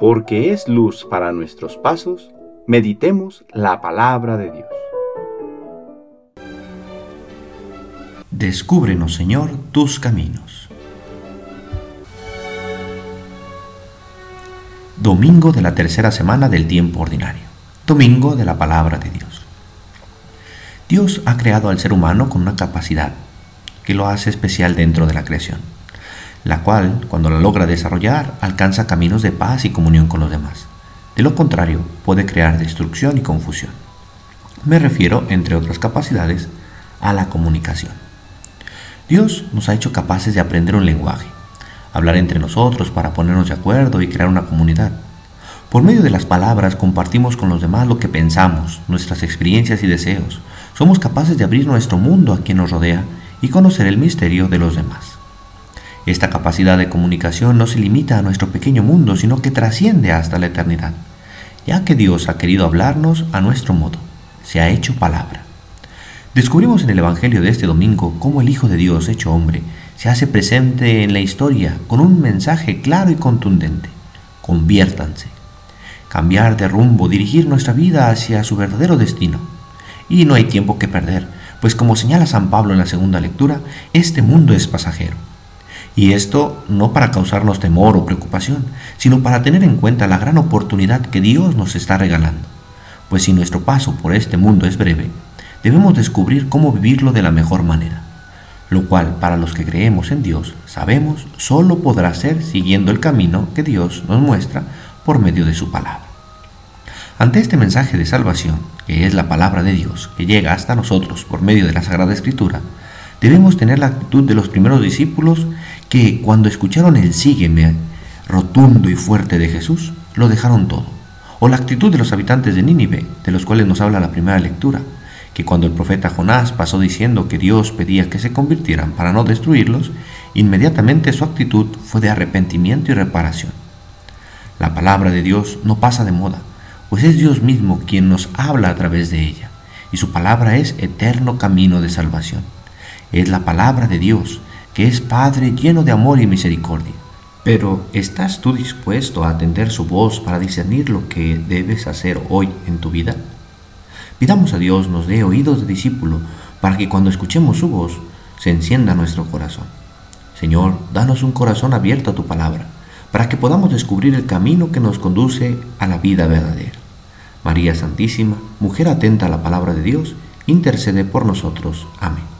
porque es luz para nuestros pasos, meditemos la palabra de Dios. Descúbrenos, Señor, tus caminos. Domingo de la tercera semana del tiempo ordinario. Domingo de la palabra de Dios. Dios ha creado al ser humano con una capacidad que lo hace especial dentro de la creación la cual, cuando la logra desarrollar, alcanza caminos de paz y comunión con los demás. De lo contrario, puede crear destrucción y confusión. Me refiero, entre otras capacidades, a la comunicación. Dios nos ha hecho capaces de aprender un lenguaje, hablar entre nosotros para ponernos de acuerdo y crear una comunidad. Por medio de las palabras compartimos con los demás lo que pensamos, nuestras experiencias y deseos. Somos capaces de abrir nuestro mundo a quien nos rodea y conocer el misterio de los demás. Esta capacidad de comunicación no se limita a nuestro pequeño mundo, sino que trasciende hasta la eternidad, ya que Dios ha querido hablarnos a nuestro modo, se ha hecho palabra. Descubrimos en el Evangelio de este domingo cómo el Hijo de Dios, hecho hombre, se hace presente en la historia con un mensaje claro y contundente. Conviértanse. Cambiar de rumbo, dirigir nuestra vida hacia su verdadero destino. Y no hay tiempo que perder, pues como señala San Pablo en la segunda lectura, este mundo es pasajero y esto no para causarnos temor o preocupación, sino para tener en cuenta la gran oportunidad que Dios nos está regalando. Pues si nuestro paso por este mundo es breve, debemos descubrir cómo vivirlo de la mejor manera, lo cual para los que creemos en Dios sabemos solo podrá ser siguiendo el camino que Dios nos muestra por medio de su palabra. Ante este mensaje de salvación, que es la palabra de Dios que llega hasta nosotros por medio de la Sagrada Escritura, debemos tener la actitud de los primeros discípulos que cuando escucharon el sígueme rotundo y fuerte de Jesús, lo dejaron todo. O la actitud de los habitantes de Nínive, de los cuales nos habla la primera lectura, que cuando el profeta Jonás pasó diciendo que Dios pedía que se convirtieran para no destruirlos, inmediatamente su actitud fue de arrepentimiento y reparación. La palabra de Dios no pasa de moda, pues es Dios mismo quien nos habla a través de ella, y su palabra es eterno camino de salvación. Es la palabra de Dios, que es Padre lleno de amor y misericordia. Pero ¿estás tú dispuesto a atender su voz para discernir lo que debes hacer hoy en tu vida? Pidamos a Dios nos dé oídos de discípulo para que cuando escuchemos su voz se encienda nuestro corazón. Señor, danos un corazón abierto a tu palabra, para que podamos descubrir el camino que nos conduce a la vida verdadera. María Santísima, mujer atenta a la palabra de Dios, intercede por nosotros. Amén.